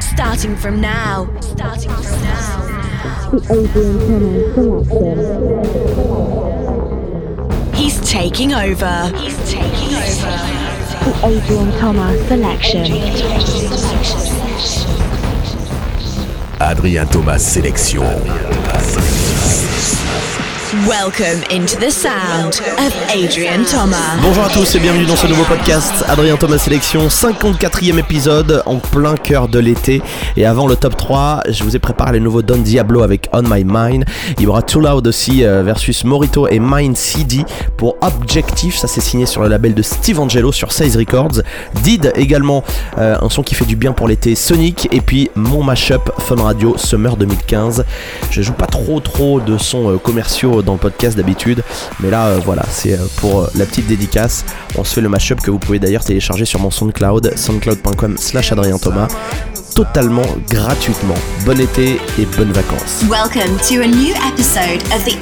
Starting from now. Starting from now. The Adrian Thomas Selection. He's taking over. He's taking over. The Adrian Thomas Selection. Adrien Thomas Sélection. Welcome into the sound of Adrian Thomas. Bonjour à tous et bienvenue dans ce nouveau podcast Adrien Thomas Sélection, 54e épisode en plein cœur de l'été. Et avant le top 3, je vous ai préparé le nouveau Don Diablo avec On My Mind. Il y aura Too Loud aussi euh, versus Morito et Mind CD pour Objectif. Ça c'est signé sur le label de Steve Angelo sur Size Records. Did également euh, un son qui fait du bien pour l'été Sonic. Et puis mon mashup Fun Radio Summer 2015. Je joue pas trop trop de sons euh, dans le podcast d'habitude. Mais là, euh, voilà, c'est euh, pour euh, la petite dédicace. On se fait le mashup que vous pouvez d'ailleurs télécharger sur mon SoundCloud, soundcloud.com slash Adrien Thomas, totalement gratuitement. Bon été et bonnes vacances. Welcome to a new episode of the.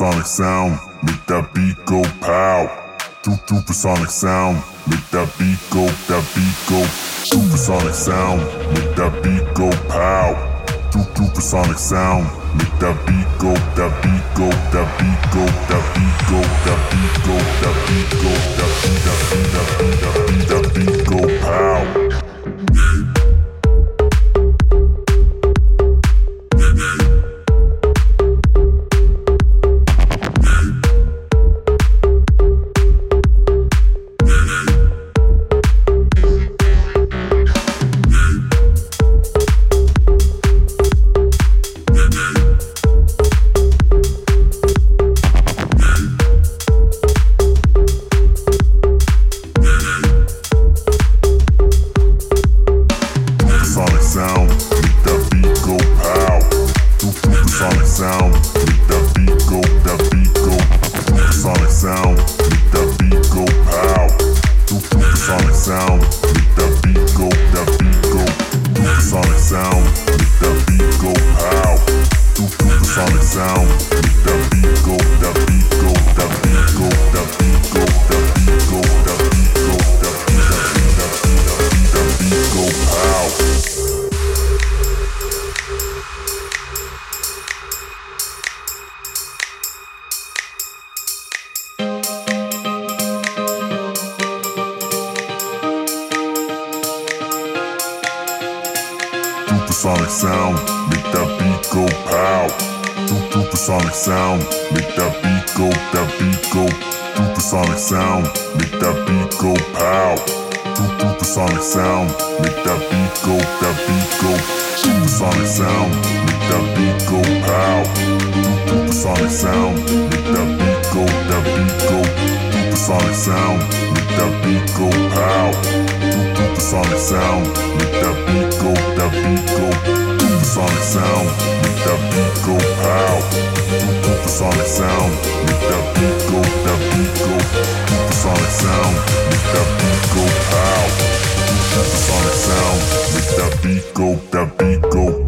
Supersonic sound, make that beat go pow. Supersonic sound, make that beat go, that beat go. Supersonic sound, make that beat go pow. Supersonic sound, make that beat go, that beat go, that beat go, that beat go, that beat go, that beat go, that beat, that beat, that beat, that beat, that beat go pow. Sound, make that beat go, that beat go. Supersonic sound, make that beat go pow. Supersonic sound, make that beat go, that beat go. Supersonic sound, make that beat go pow. Supersonic sound, make that beat go, that beat go. Supersonic sound, make that beat go pow. Supersonic sound, make that beat go, that beat go. Supersonic sound, make that beat go pow. Supersonic sound, make that beat go, that beat go. Supersonic sound, make that beat go pow. Supersonic sound, make that beat go, that beat go.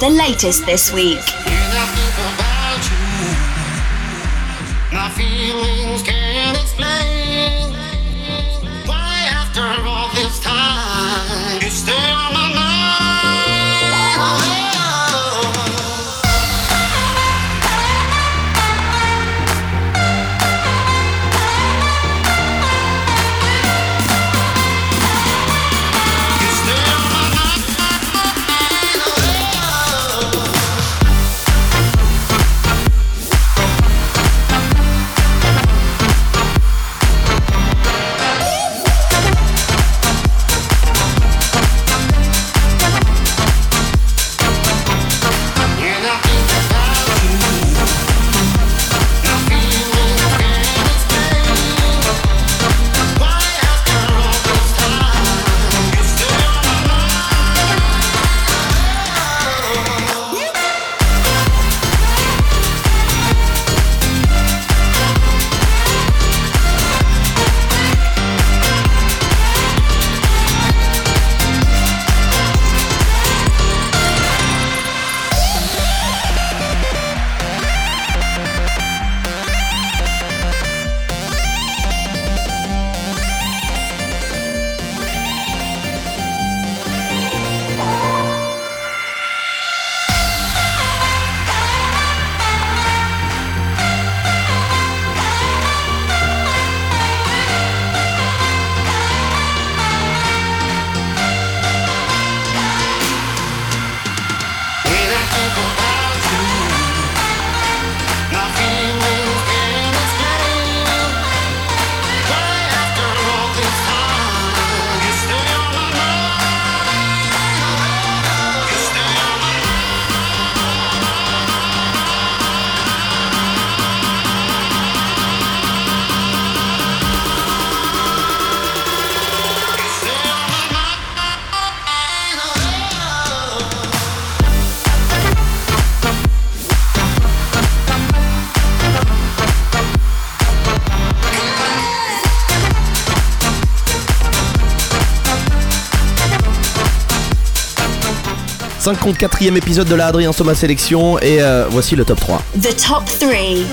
The latest this week. 54e épisode de la Adrien Thomas Sélection et euh, voici le top 3. The top three.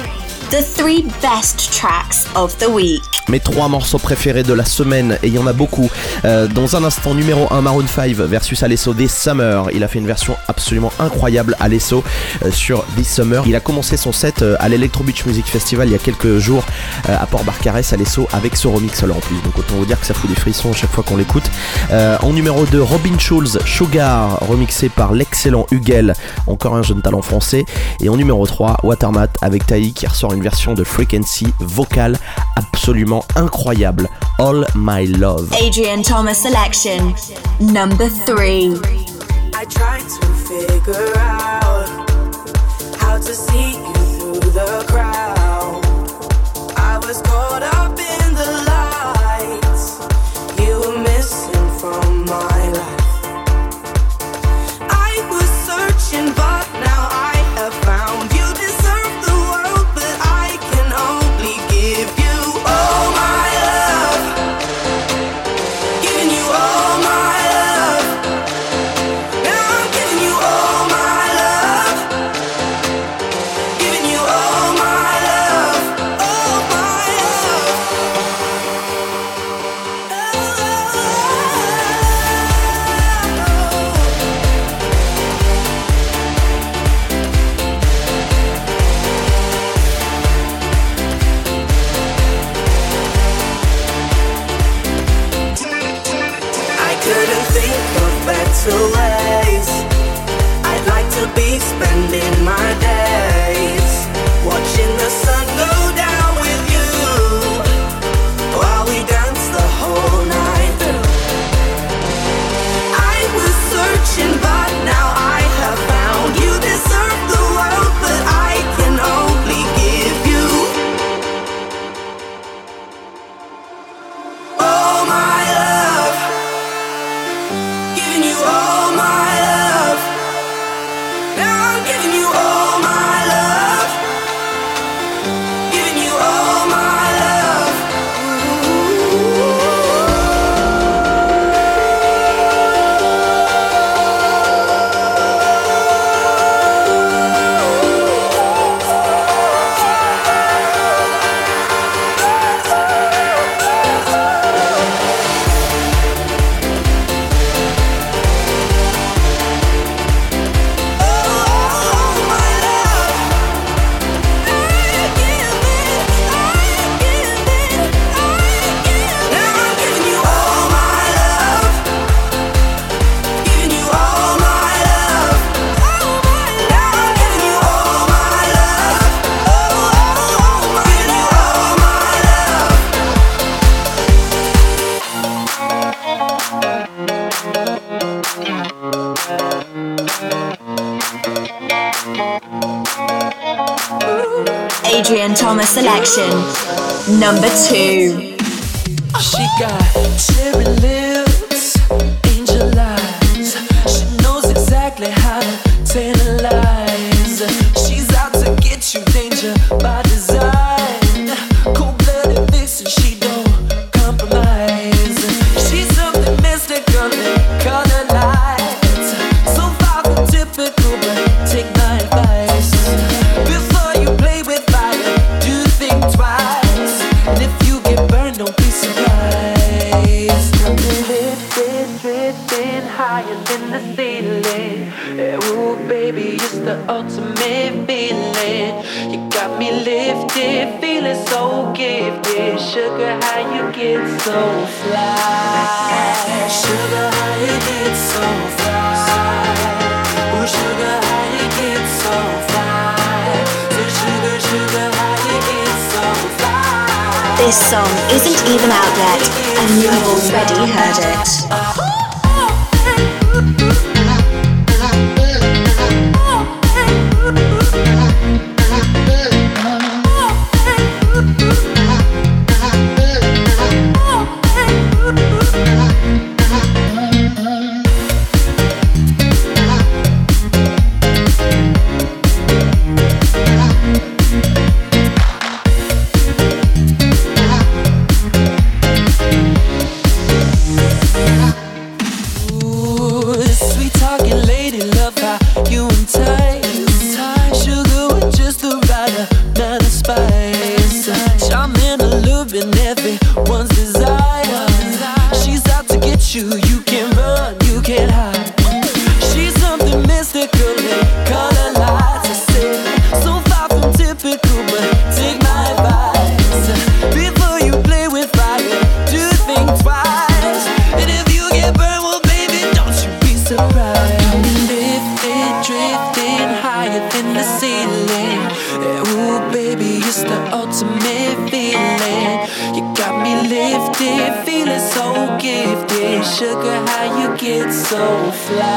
The three best tracks of the week. Mes trois morceaux préférés de la semaine, et il y en a beaucoup. Euh, dans un instant, numéro 1, Maroon 5 versus Alesso This Summer. Il a fait une version absolument incroyable, Alesso, euh, sur This Summer. Il a commencé son set euh, à l'Electro Beach Music Festival il y a quelques jours à Port-Barcarès, Alesso, avec ce remix alors en plus. Donc autant vous dire que ça fout des frissons à chaque fois qu'on l'écoute. En numéro 2, Robin Schulz, Sugar, remixé par l'excellent Hugel, encore un jeune talent français. Et en numéro 3, Watermat avec Tai qui ressort une version de Frequency vocale absolument incroyable. All My Love. Adrian Thomas selection. Number three. I tried to figure out how to see you through the crowd. I was caught up in the lights. You were missing from Number two. so fly.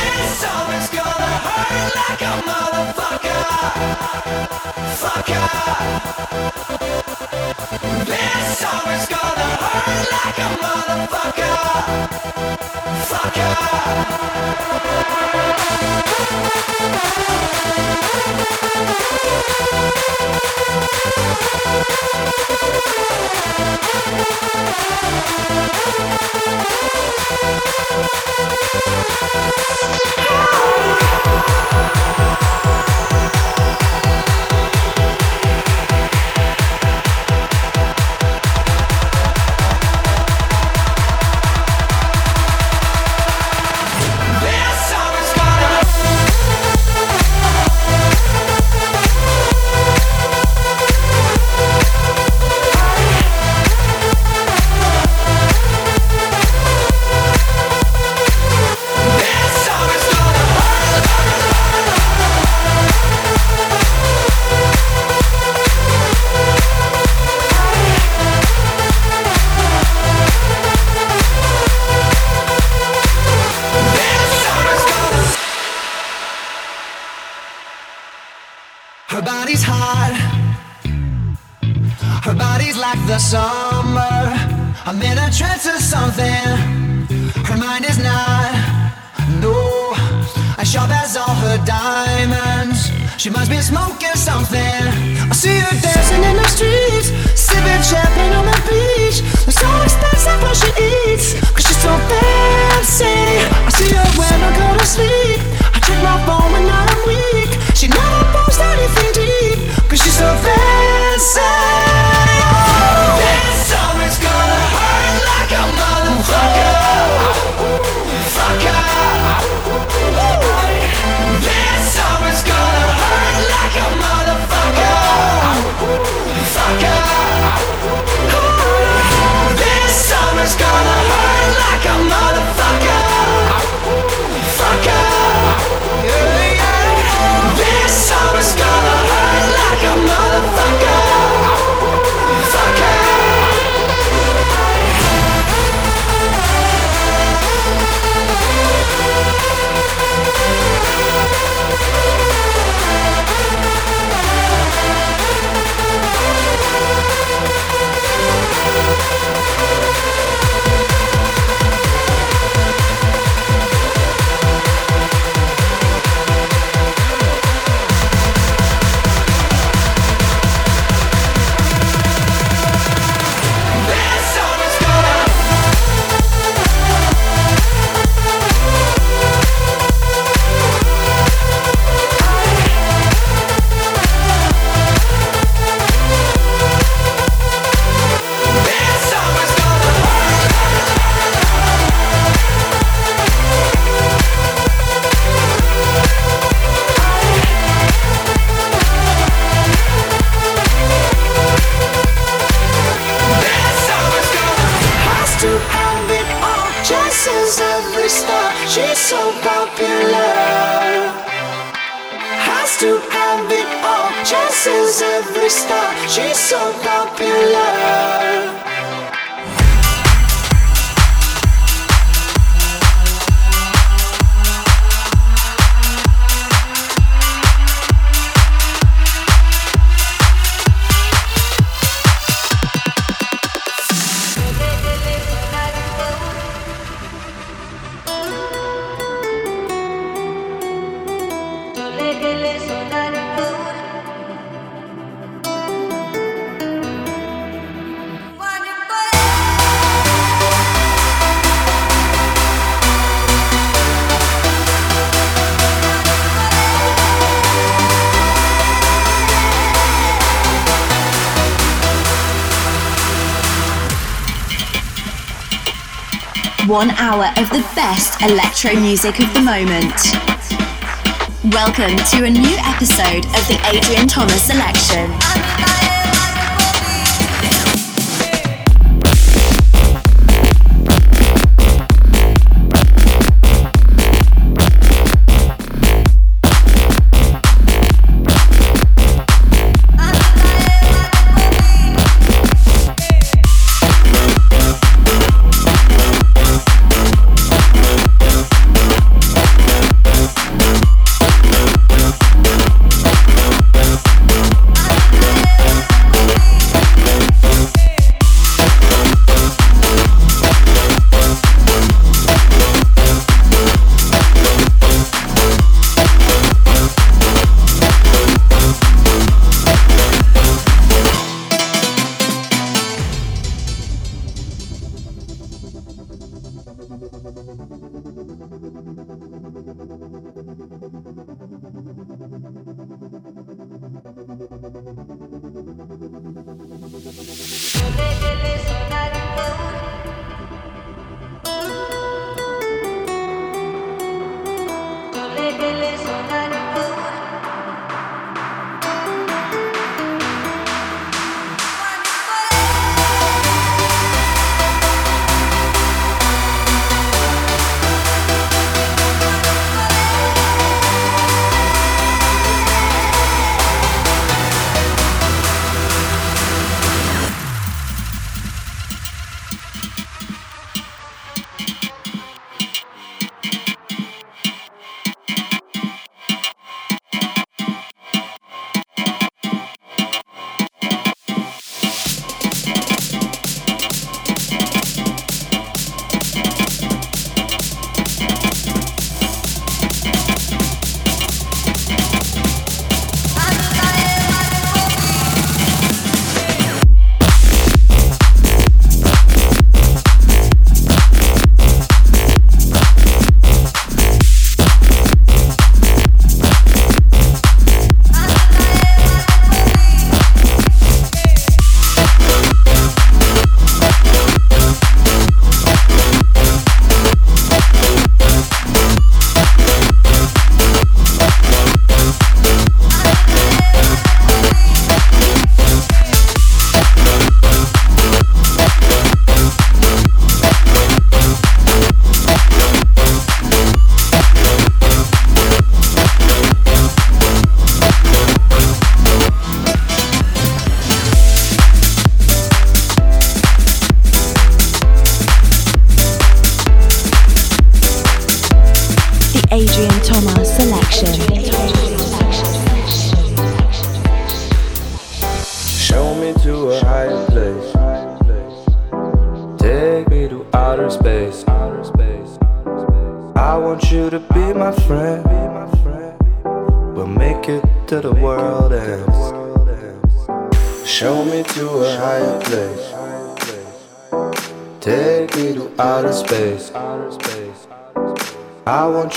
her mind is not. No, as sharp as all her diamonds. She must be smoking something. I see her dancing in the streets, sipping champagne on the so popular. Has to have it all, chases every star. She's so popular. One hour of the best electro music of the moment. Welcome to a new episode of the Adrien Thomas Selection.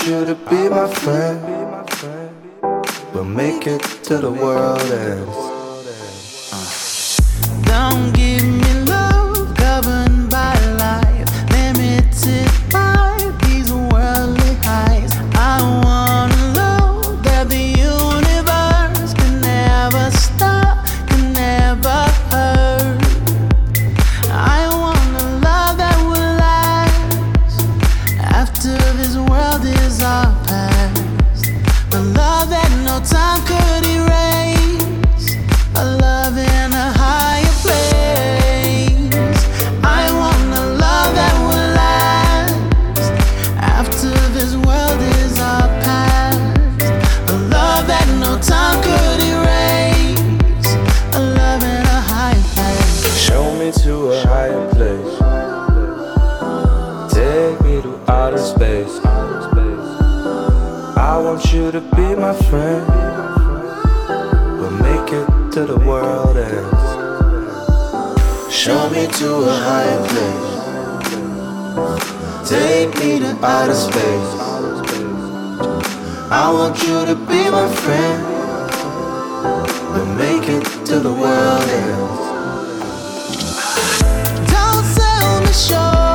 You to be my friend. We'll make it to the world ends. Show me to a higher place. Take me to outer space. I want you to be my friend. But make it to the world ends. Don't sell me short.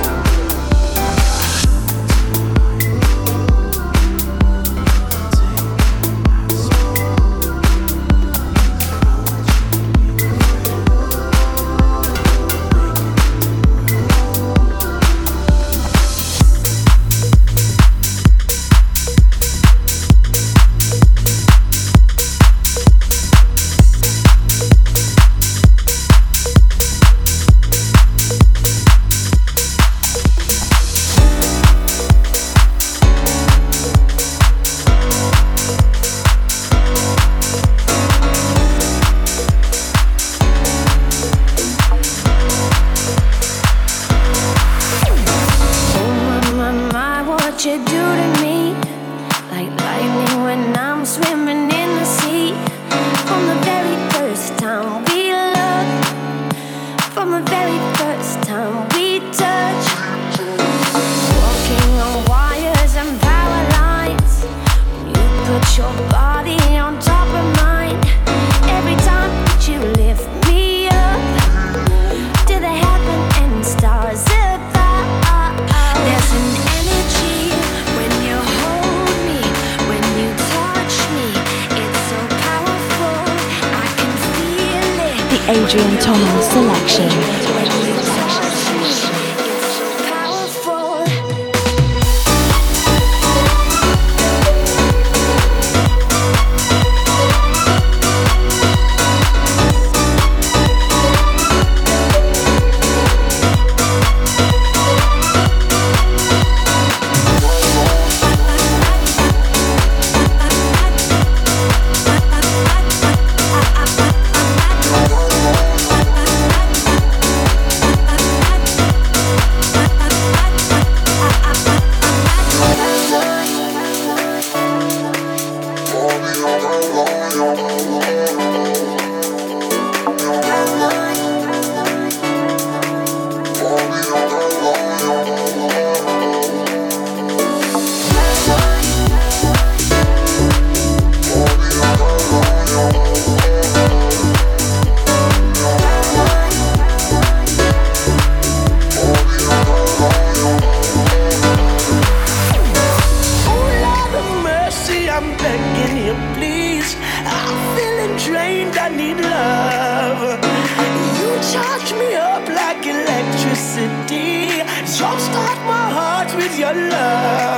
charge me up like electricity. Jumpstart my heart with your love.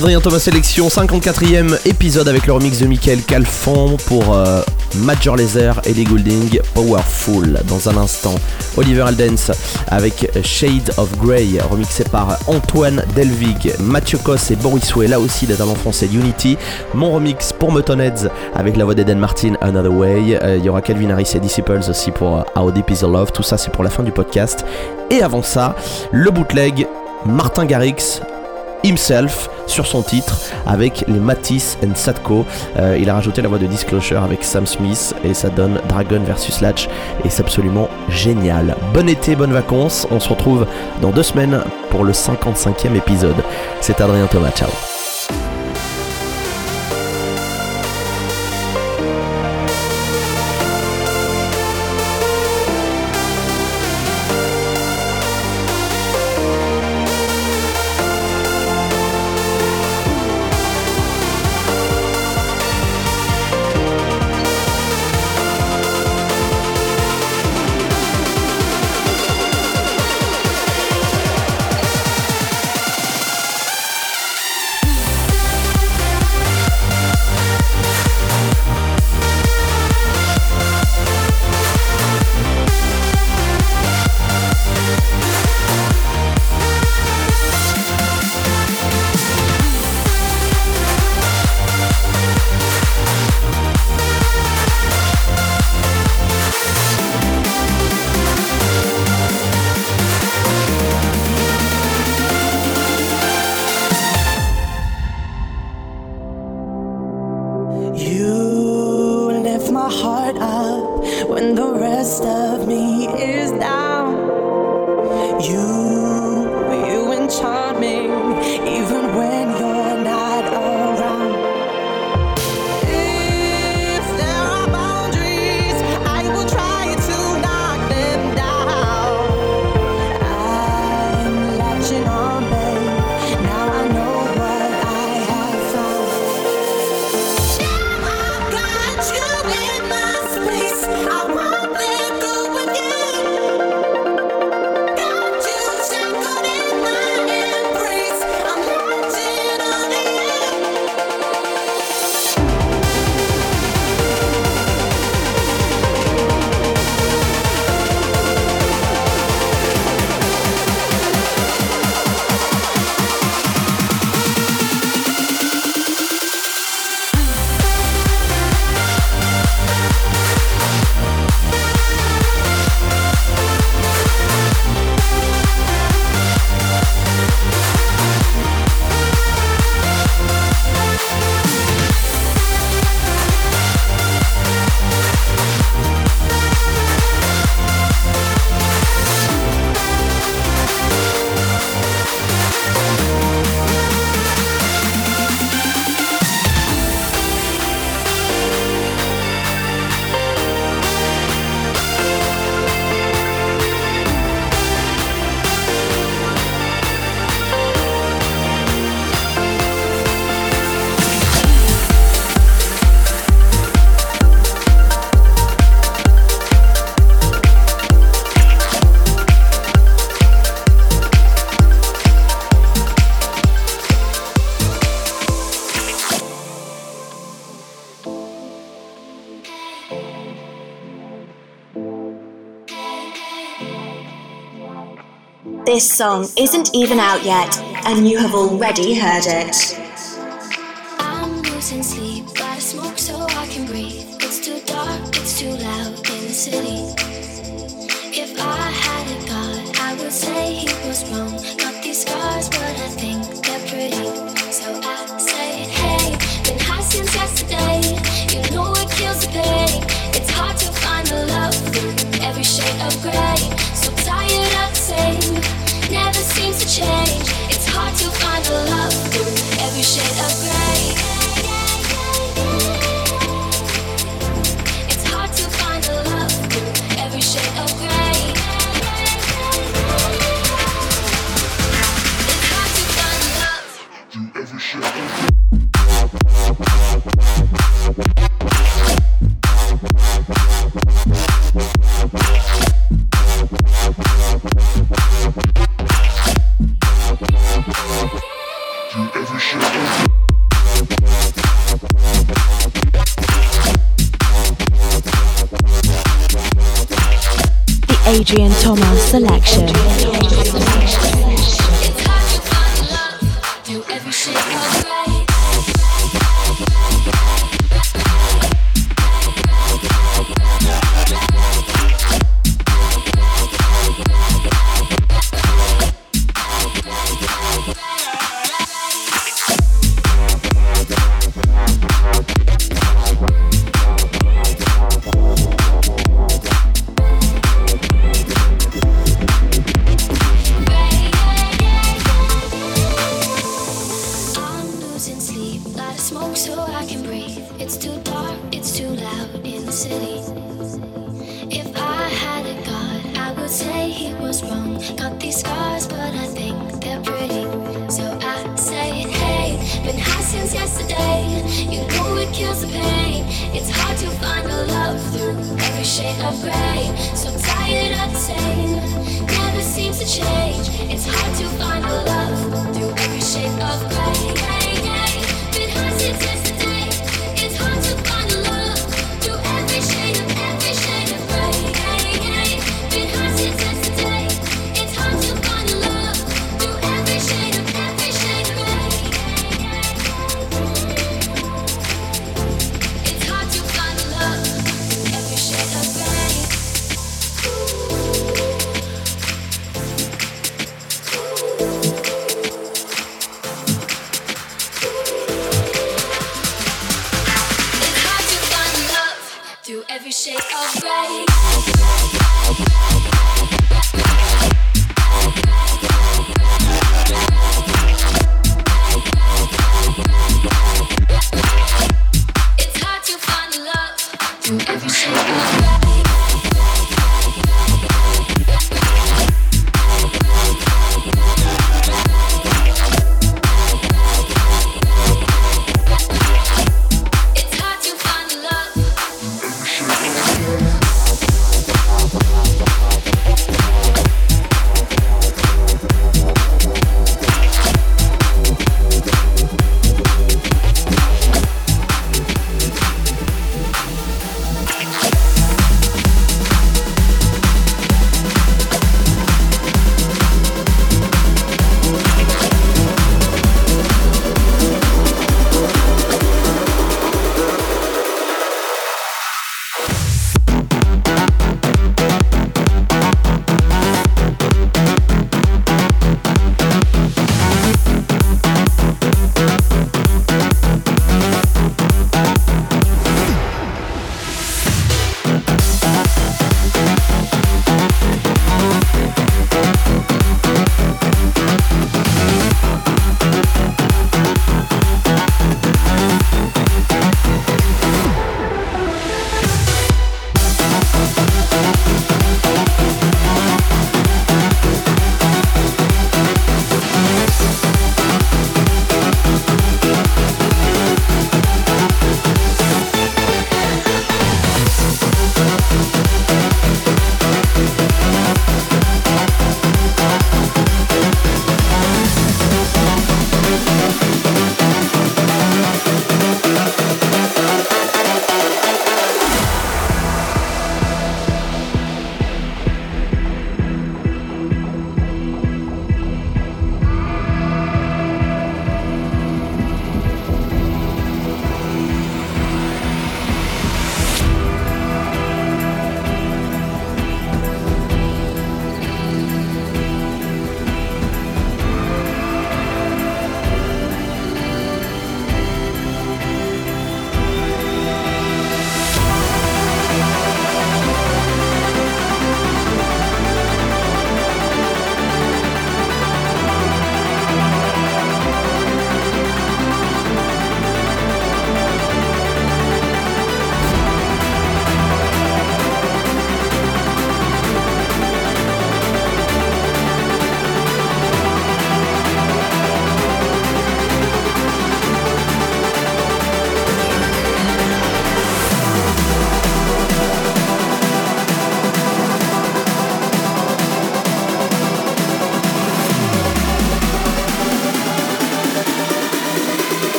Adrien Thomas Sélection, 54e épisode avec le remix de Michael Calfon pour euh, Major Laser et Lee Goulding, Powerful. Dans un instant, Oliver Aldens avec Shade of Grey, remixé par Antoine Delvig, Mathieu Kos et Boris Way, là aussi des talents français Unity. Mon remix pour Muttonheads avec la voix d'Eden Martin, Another Way. Euh, Il y aura Calvin Harris et Disciples aussi pour euh, How Deep Is the Love. Tout ça, c'est pour la fin du podcast. Et avant ça, le bootleg Martin Garrix himself sur son titre avec les Matisse and Sadko. Euh, il a rajouté la voix de Disclosure avec Sam Smith et ça donne Dragon versus Latch et c'est absolument génial. Bon été, bonnes vacances. On se retrouve dans deux semaines pour le 55e épisode. C'est Adrien Thomas. Ciao. This song isn't even out yet, and you have already heard it. I'm losing sleep, I smoke so I can breathe. It's too dark, it's too loud in the city. Thomas selection. Been high since yesterday. You know it kills the pain. It's hard to find a love through every shade of gray. So tired of the same, never seems to change. It's hard to find a love through every shade of gray. Been high since yesterday.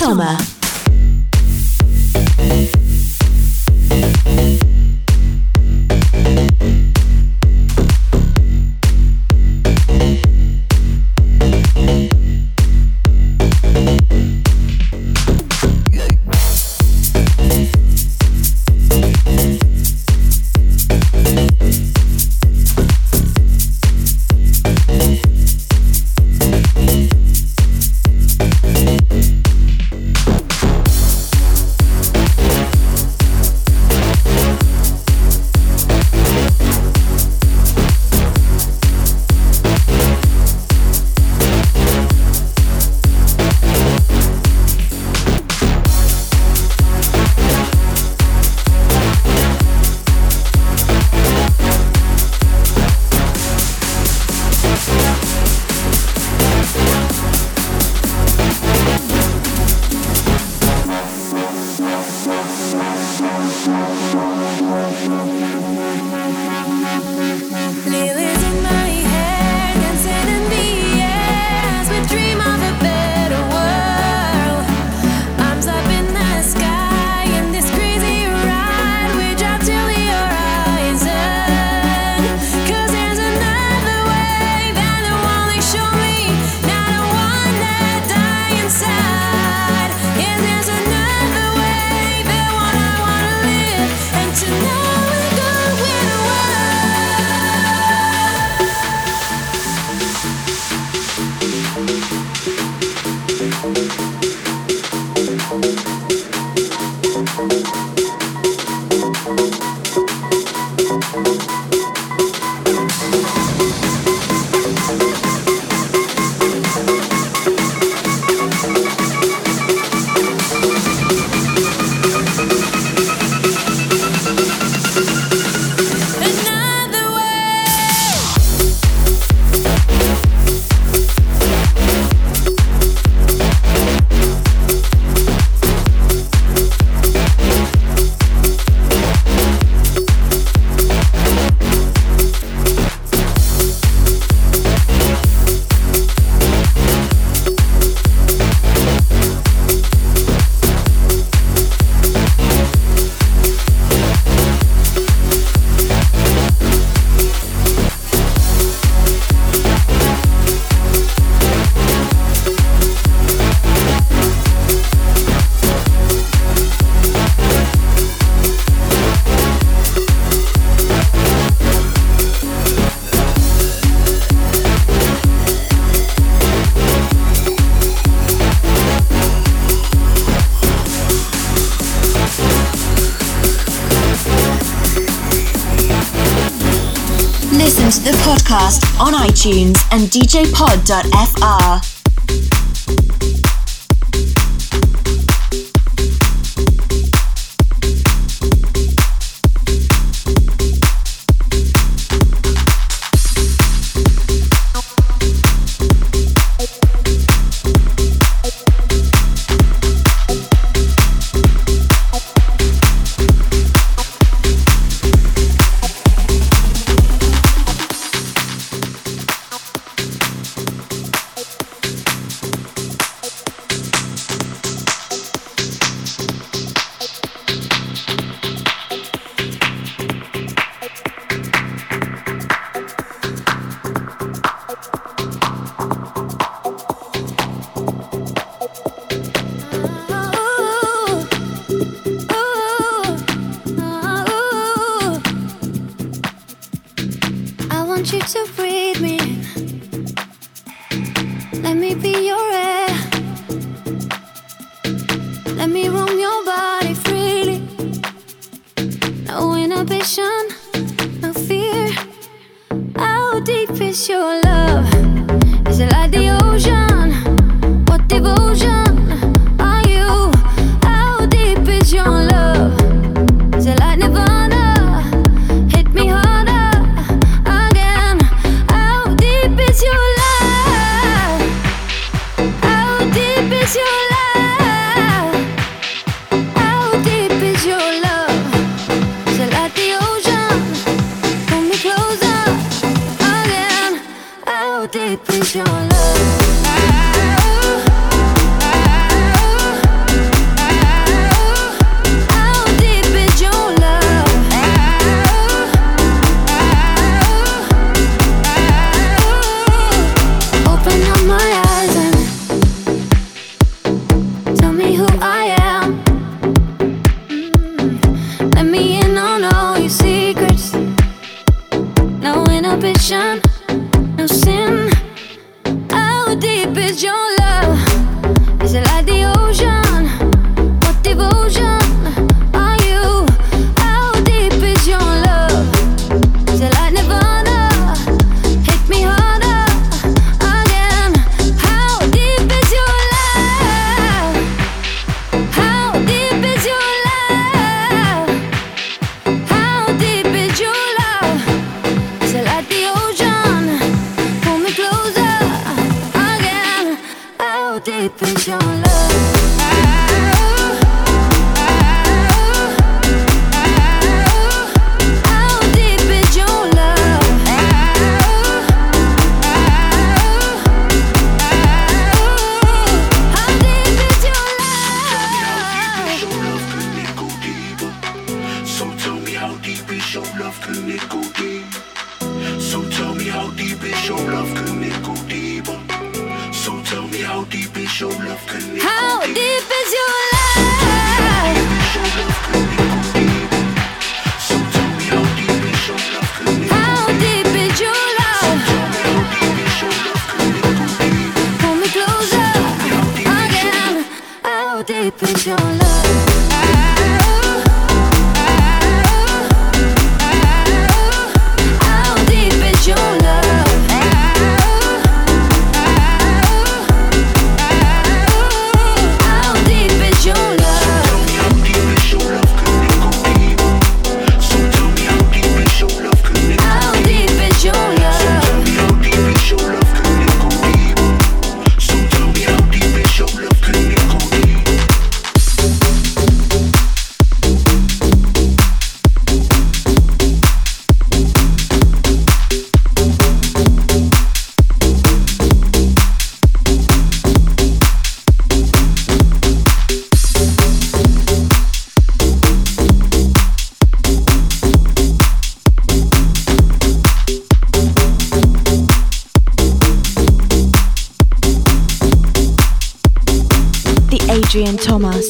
Toma. Thank iTunes and DJpod.fr. want you to breathe me. Let me be your.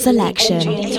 Selection.